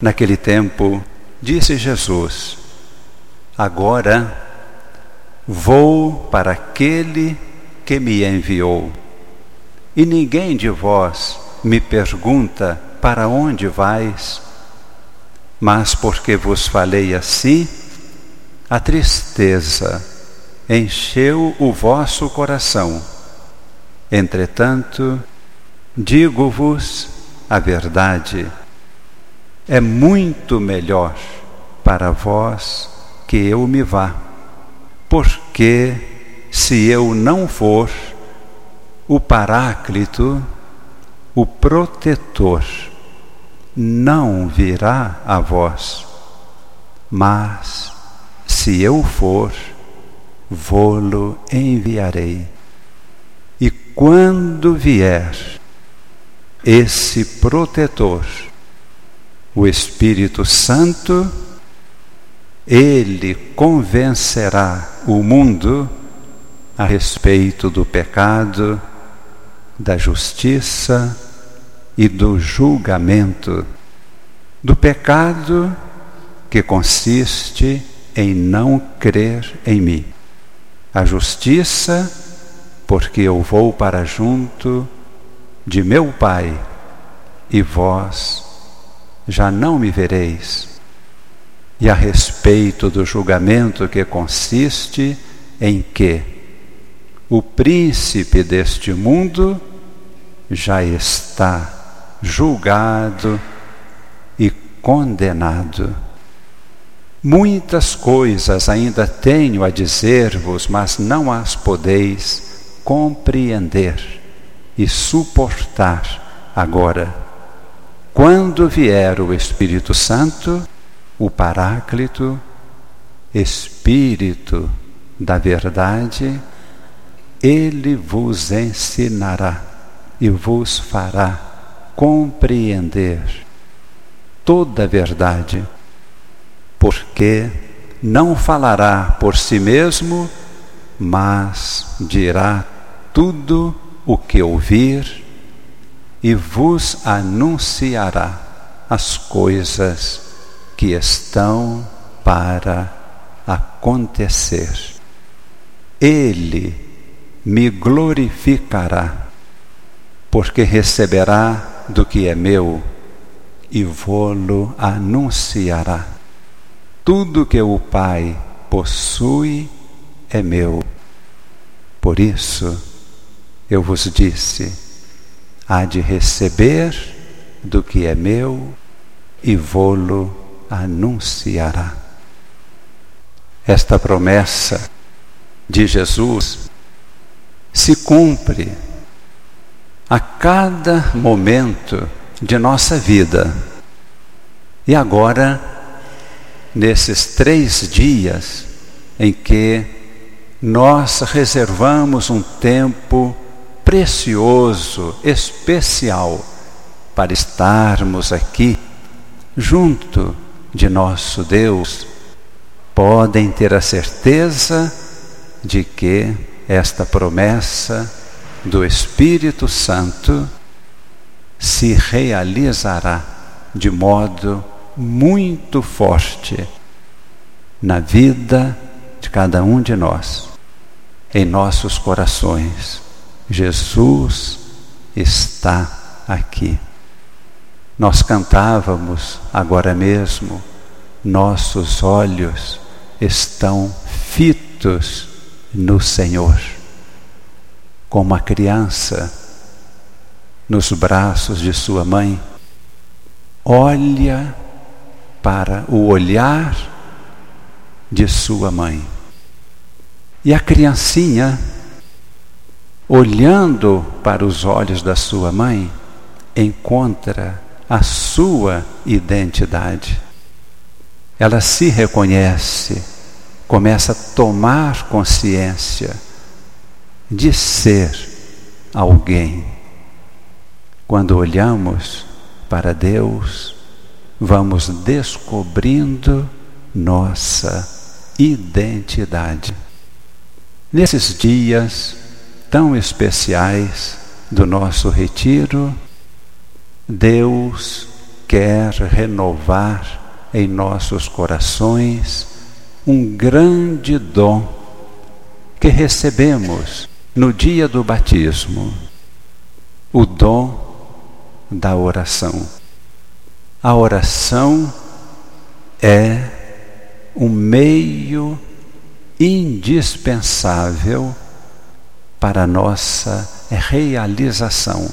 Naquele tempo, disse Jesus: Agora vou para aquele que me enviou. E ninguém de vós me pergunta para onde vais, mas porque vos falei assim, a tristeza encheu o vosso coração. Entretanto, digo-vos a verdade é muito melhor para vós que eu me vá, porque se eu não for, o Paráclito, o protetor, não virá a vós, mas se eu for, vou-lo enviarei. E quando vier esse protetor, o Espírito Santo, ele convencerá o mundo a respeito do pecado, da justiça e do julgamento. Do pecado que consiste em não crer em mim. A justiça, porque eu vou para junto de meu Pai e vós já não me vereis. E a respeito do julgamento que consiste em que o príncipe deste mundo já está julgado e condenado. Muitas coisas ainda tenho a dizer-vos, mas não as podeis compreender e suportar agora. Quando vier o Espírito Santo, o Paráclito, Espírito da Verdade, ele vos ensinará e vos fará compreender toda a verdade, porque não falará por si mesmo, mas dirá tudo o que ouvir e vos anunciará as coisas que estão para acontecer. Ele me glorificará, porque receberá do que é meu e vou-lo anunciará. Tudo que o Pai possui é meu. Por isso eu vos disse: há de receber do que é meu e vou-lo anunciará. Esta promessa de Jesus se cumpre a cada momento de nossa vida. E agora, nesses três dias em que nós reservamos um tempo precioso, especial, para estarmos aqui junto de nosso Deus, podem ter a certeza de que esta promessa do Espírito Santo se realizará de modo muito forte na vida de cada um de nós, em nossos corações. Jesus está aqui. Nós cantávamos agora mesmo, nossos olhos estão fitos no Senhor, como a criança nos braços de sua mãe, olha para o olhar de sua mãe. E a criancinha olhando para os olhos da sua mãe, encontra a sua identidade. Ela se reconhece, começa a tomar consciência de ser alguém. Quando olhamos para Deus, vamos descobrindo nossa identidade. Nesses dias, tão especiais do nosso retiro, Deus quer renovar em nossos corações um grande dom que recebemos no dia do batismo, o dom da oração. A oração é um meio indispensável para nossa realização,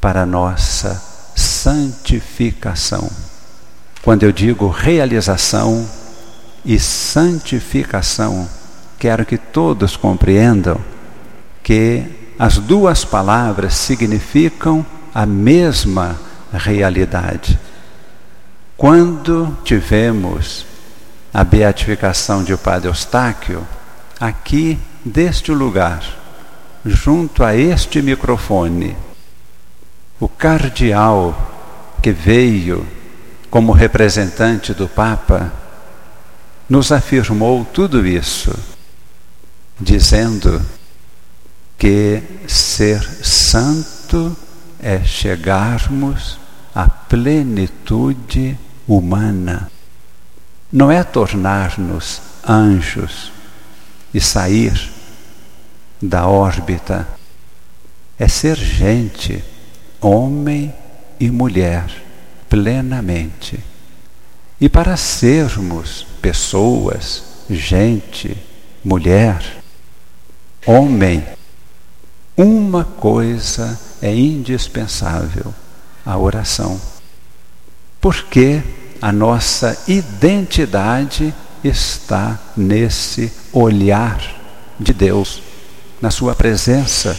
para nossa santificação. Quando eu digo realização e santificação, quero que todos compreendam que as duas palavras significam a mesma realidade. Quando tivemos a beatificação de Padre Eustáquio, aqui deste lugar, junto a este microfone, o cardeal que veio como representante do Papa nos afirmou tudo isso, dizendo que ser santo é chegarmos à plenitude humana. Não é tornar-nos anjos e sair da órbita, é ser gente, homem e mulher, plenamente. E para sermos pessoas, gente, mulher, homem, uma coisa é indispensável: a oração. Porque a nossa identidade está nesse olhar de Deus, na Sua presença.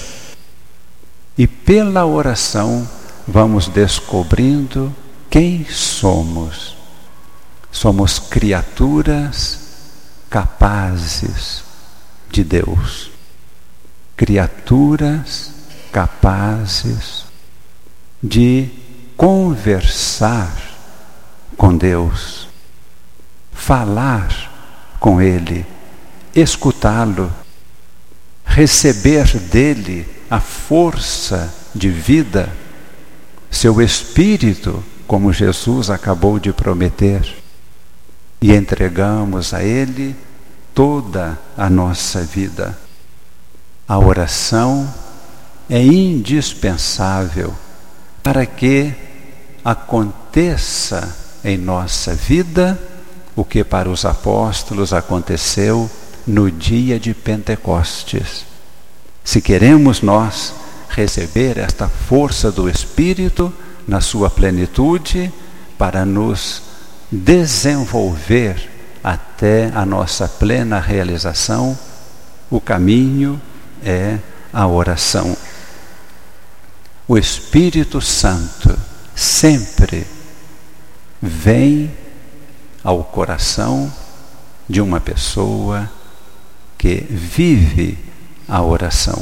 E pela oração vamos descobrindo quem somos. Somos criaturas capazes de Deus. Criaturas capazes de conversar com Deus, falar com Ele, escutá-lo, receber dele a força de vida, seu espírito, como Jesus acabou de prometer, e entregamos a Ele toda a nossa vida. A oração é indispensável para que aconteça em nossa vida o que para os apóstolos aconteceu no dia de Pentecostes. Se queremos nós receber esta força do Espírito na sua plenitude para nos desenvolver até a nossa plena realização, o caminho é a oração. O Espírito Santo sempre vem ao coração de uma pessoa que vive a oração.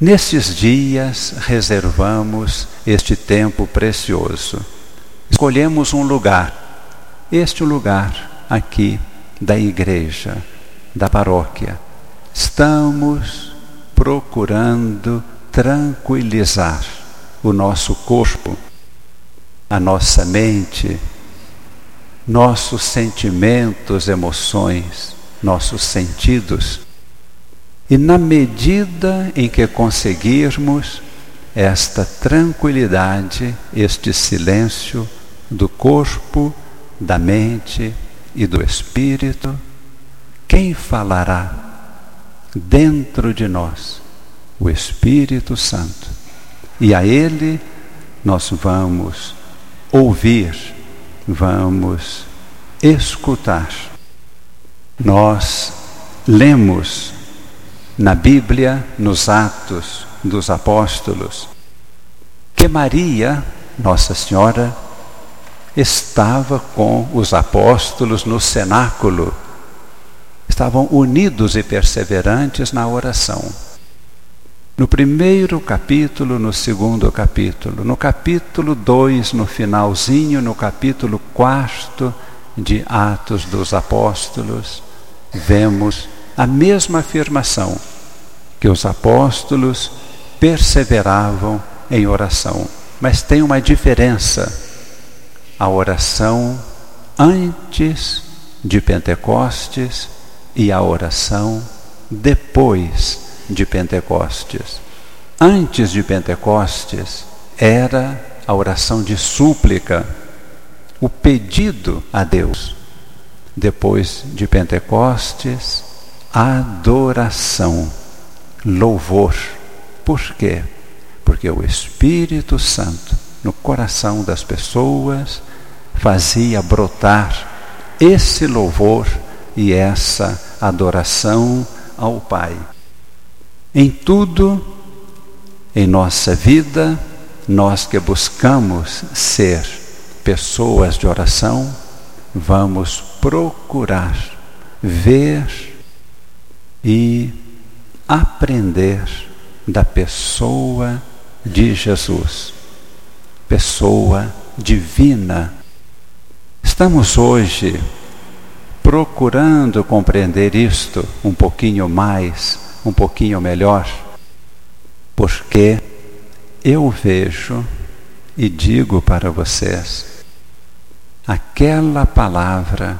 Nesses dias reservamos este tempo precioso. Escolhemos um lugar, este lugar aqui da igreja, da paróquia. Estamos procurando tranquilizar o nosso corpo, a nossa mente, nossos sentimentos, emoções, nossos sentidos. E na medida em que conseguirmos esta tranquilidade, este silêncio do corpo, da mente e do espírito, quem falará dentro de nós? O Espírito Santo. E a Ele nós vamos ouvir, vamos escutar. Nós lemos na Bíblia, nos Atos dos Apóstolos, que Maria, Nossa Senhora, estava com os apóstolos no cenáculo, estavam unidos e perseverantes na oração. No primeiro capítulo, no segundo capítulo, no capítulo 2, no finalzinho, no capítulo 4 de Atos dos Apóstolos, vemos a mesma afirmação que os apóstolos perseveravam em oração. mas tem uma diferença. A oração antes de Pentecostes e a oração depois de Pentecostes. Antes de Pentecostes era a oração de súplica, o pedido a Deus. Depois de Pentecostes, adoração, louvor. Por quê? Porque o Espírito Santo no coração das pessoas fazia brotar esse louvor e essa adoração ao Pai. Em tudo, em nossa vida, nós que buscamos ser pessoas de oração, vamos procurar ver e aprender da pessoa de Jesus, pessoa divina. Estamos hoje procurando compreender isto um pouquinho mais, um pouquinho melhor, porque eu vejo e digo para vocês aquela palavra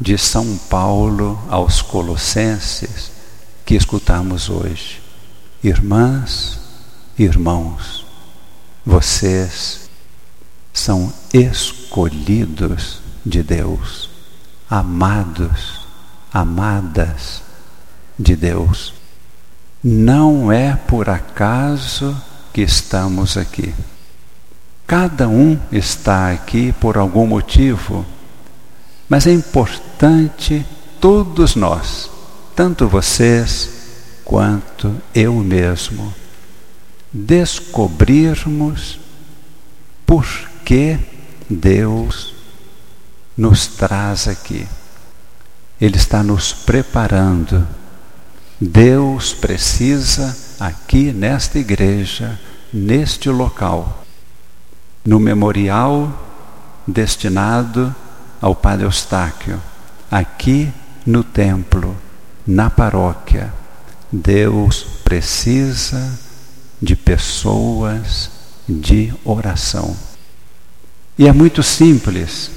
de São Paulo aos Colossenses que escutamos hoje. Irmãs, irmãos, vocês são escolhidos de Deus amados, amadas de Deus. Não é por acaso que estamos aqui. Cada um está aqui por algum motivo, mas é importante todos nós, tanto vocês quanto eu mesmo, descobrirmos por que Deus nos traz aqui. Ele está nos preparando. Deus precisa aqui nesta igreja, neste local, no memorial destinado ao Padre Eustáquio, aqui no templo, na paróquia. Deus precisa de pessoas de oração. E é muito simples.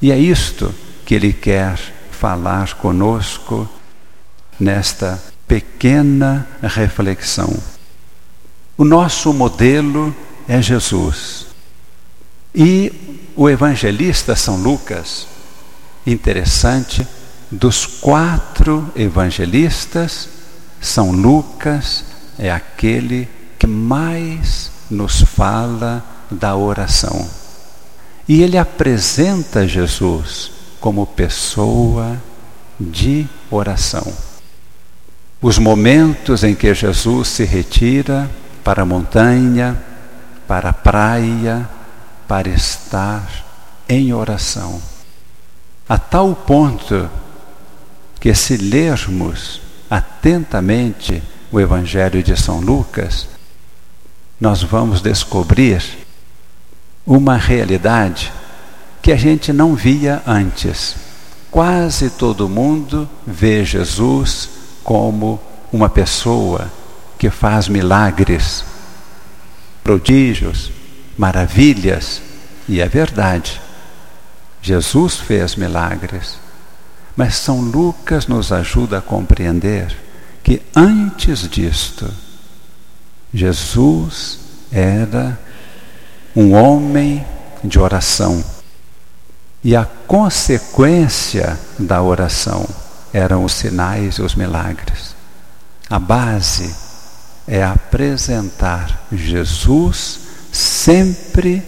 E é isto que ele quer falar conosco nesta pequena reflexão. O nosso modelo é Jesus. E o evangelista São Lucas, interessante, dos quatro evangelistas, São Lucas é aquele que mais nos fala da oração. E ele apresenta Jesus como pessoa de oração. Os momentos em que Jesus se retira para a montanha, para a praia, para estar em oração. A tal ponto que, se lermos atentamente o Evangelho de São Lucas, nós vamos descobrir uma realidade que a gente não via antes. Quase todo mundo vê Jesus como uma pessoa que faz milagres, prodígios, maravilhas, e é verdade. Jesus fez milagres. Mas São Lucas nos ajuda a compreender que antes disto, Jesus era um homem de oração. E a consequência da oração eram os sinais e os milagres. A base é apresentar Jesus sempre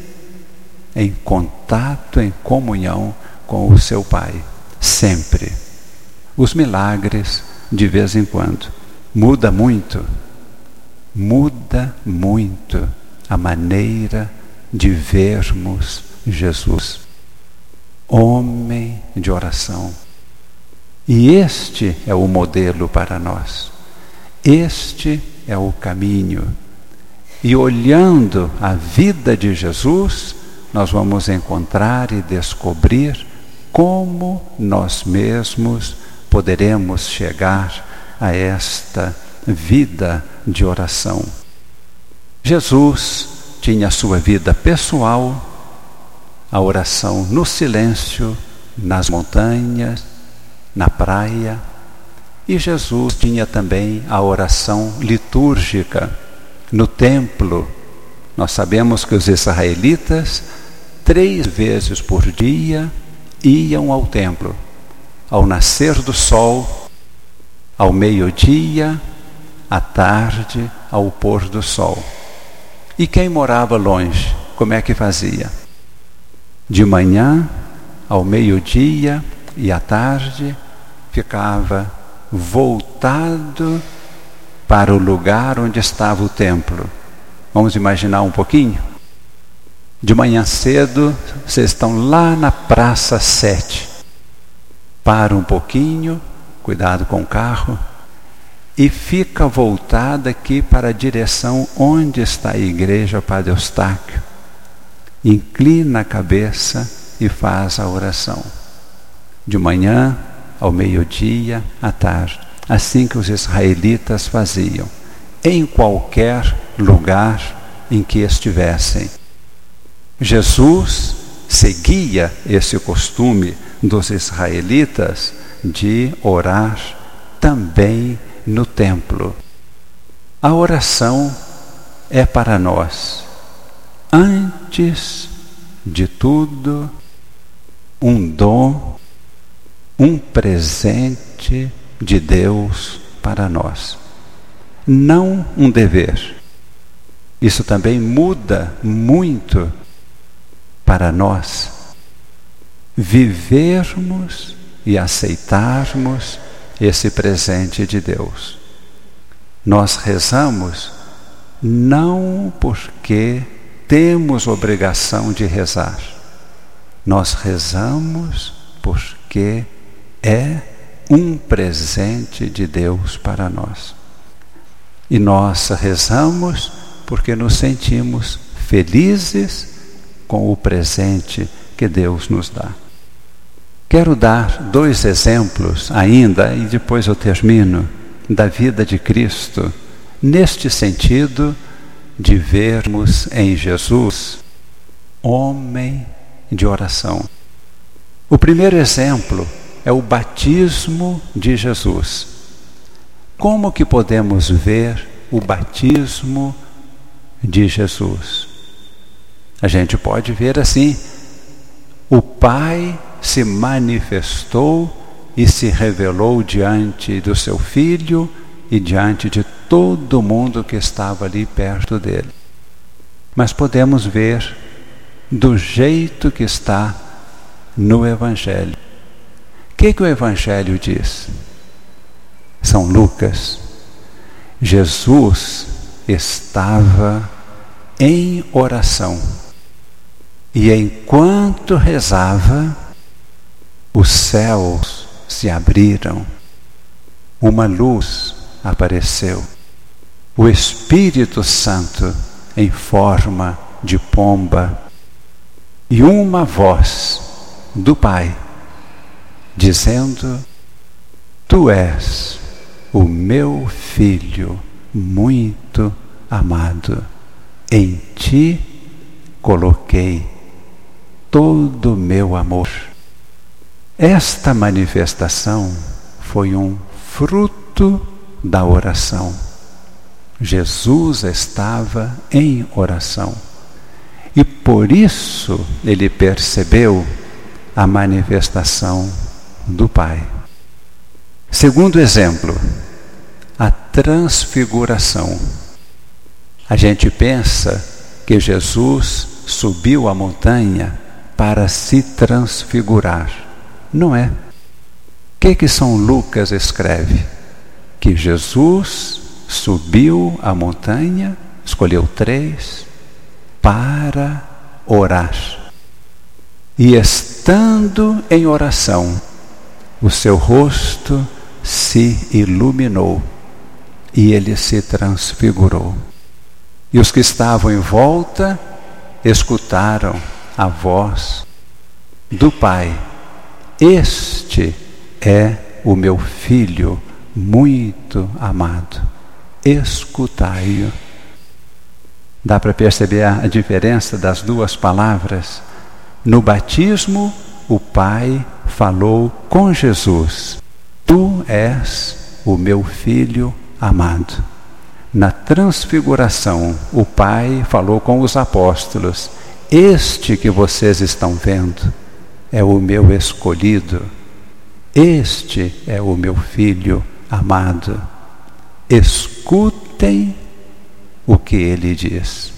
em contato, em comunhão com o seu Pai. Sempre. Os milagres, de vez em quando. Muda muito. Muda muito a maneira de vermos Jesus, homem de oração. E este é o modelo para nós. Este é o caminho. E olhando a vida de Jesus, nós vamos encontrar e descobrir como nós mesmos poderemos chegar a esta vida de oração. Jesus tinha a sua vida pessoal, a oração no silêncio, nas montanhas, na praia. E Jesus tinha também a oração litúrgica no templo. Nós sabemos que os israelitas, três vezes por dia, iam ao templo. Ao nascer do sol, ao meio-dia, à tarde, ao pôr do sol. E quem morava longe, como é que fazia? De manhã, ao meio-dia e à tarde, ficava voltado para o lugar onde estava o templo. Vamos imaginar um pouquinho? De manhã cedo, vocês estão lá na Praça 7. Para um pouquinho, cuidado com o carro, e fica voltada aqui para a direção onde está a igreja Padre Eustáquio. Inclina a cabeça e faz a oração. De manhã, ao meio-dia, à tarde. Assim que os israelitas faziam, em qualquer lugar em que estivessem. Jesus seguia esse costume dos israelitas de orar também no templo. A oração é para nós, antes de tudo, um dom, um presente de Deus para nós, não um dever. Isso também muda muito para nós vivermos e aceitarmos esse presente de Deus. Nós rezamos não porque temos obrigação de rezar. Nós rezamos porque é um presente de Deus para nós. E nós rezamos porque nos sentimos felizes com o presente que Deus nos dá. Quero dar dois exemplos ainda, e depois eu termino, da vida de Cristo, neste sentido de vermos em Jesus homem de oração. O primeiro exemplo é o batismo de Jesus. Como que podemos ver o batismo de Jesus? A gente pode ver assim: o Pai se manifestou e se revelou diante do seu filho e diante de todo mundo que estava ali perto dele. Mas podemos ver do jeito que está no Evangelho. O que, que o Evangelho diz? São Lucas. Jesus estava em oração. E enquanto rezava, os céus se abriram, uma luz apareceu. O Espírito Santo, em forma de pomba, e uma voz do Pai, dizendo: Tu és o meu filho muito amado, em ti coloquei todo o meu amor. Esta manifestação foi um fruto da oração. Jesus estava em oração. E por isso ele percebeu a manifestação do Pai. Segundo exemplo, a transfiguração. A gente pensa que Jesus subiu a montanha para se transfigurar. Não é. O que que São Lucas escreve? Que Jesus subiu a montanha, escolheu três, para orar. E estando em oração, o seu rosto se iluminou e ele se transfigurou. E os que estavam em volta escutaram a voz do Pai este é o meu filho muito amado. Escutai-o. Dá para perceber a diferença das duas palavras? No batismo, o Pai falou com Jesus: Tu és o meu filho amado. Na transfiguração, o Pai falou com os apóstolos: Este que vocês estão vendo é o meu escolhido. Este é o meu filho amado. Escutem o que ele diz.